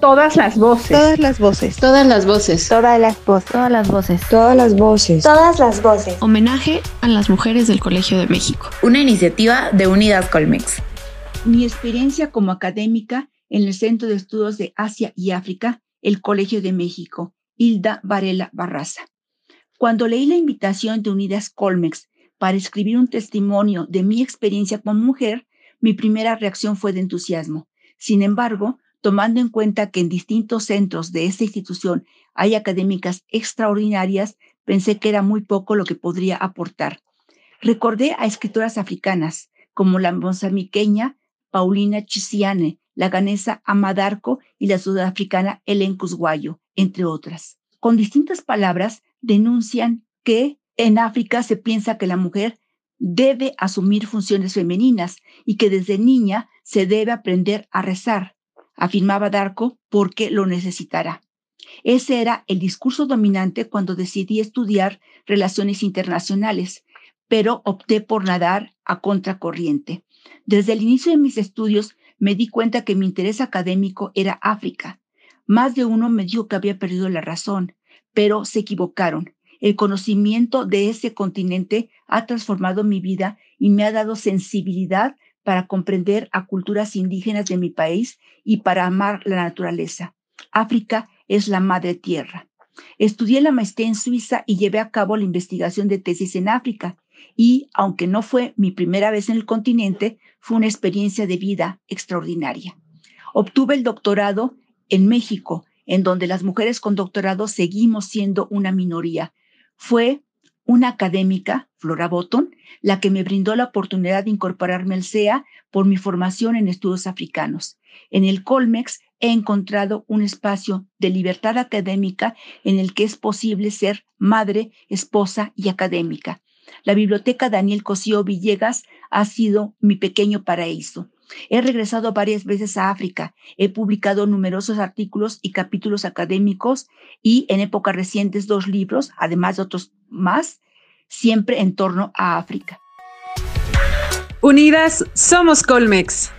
Todas las voces. Todas las voces. Todas las voces. Todas las voces. Todas las voces. Todas las voces. Todas las voces. Homenaje a las mujeres del Colegio de México. Una iniciativa de Unidas Colmex. Mi experiencia como académica en el Centro de Estudios de Asia y África, el Colegio de México, Hilda Varela Barraza. Cuando leí la invitación de Unidas Colmex para escribir un testimonio de mi experiencia como mujer, mi primera reacción fue de entusiasmo. Sin embargo, tomando en cuenta que en distintos centros de esta institución hay académicas extraordinarias, pensé que era muy poco lo que podría aportar. Recordé a escritoras africanas como la mozambiqueña Paulina Chisiane, la ganesa Amadarco y la sudafricana Ellen Cusguayo, entre otras. Con distintas palabras denuncian que en África se piensa que la mujer debe asumir funciones femeninas y que desde niña se debe aprender a rezar, afirmaba Darko, porque lo necesitará. Ese era el discurso dominante cuando decidí estudiar relaciones internacionales, pero opté por nadar a contracorriente. Desde el inicio de mis estudios me di cuenta que mi interés académico era África. Más de uno me dijo que había perdido la razón, pero se equivocaron. El conocimiento de ese continente ha transformado mi vida y me ha dado sensibilidad para comprender a culturas indígenas de mi país y para amar la naturaleza. África es la madre tierra. Estudié la maestría en Suiza y llevé a cabo la investigación de tesis en África. Y, aunque no fue mi primera vez en el continente, fue una experiencia de vida extraordinaria. Obtuve el doctorado en México, en donde las mujeres con doctorado seguimos siendo una minoría. Fue una académica, Flora Botton, la que me brindó la oportunidad de incorporarme al CEA por mi formación en estudios africanos. En el Colmex he encontrado un espacio de libertad académica en el que es posible ser madre, esposa y académica. La biblioteca Daniel Cosío Villegas ha sido mi pequeño paraíso. He regresado varias veces a África, he publicado numerosos artículos y capítulos académicos y en épocas recientes dos libros, además de otros más, siempre en torno a África. Unidas somos Colmex.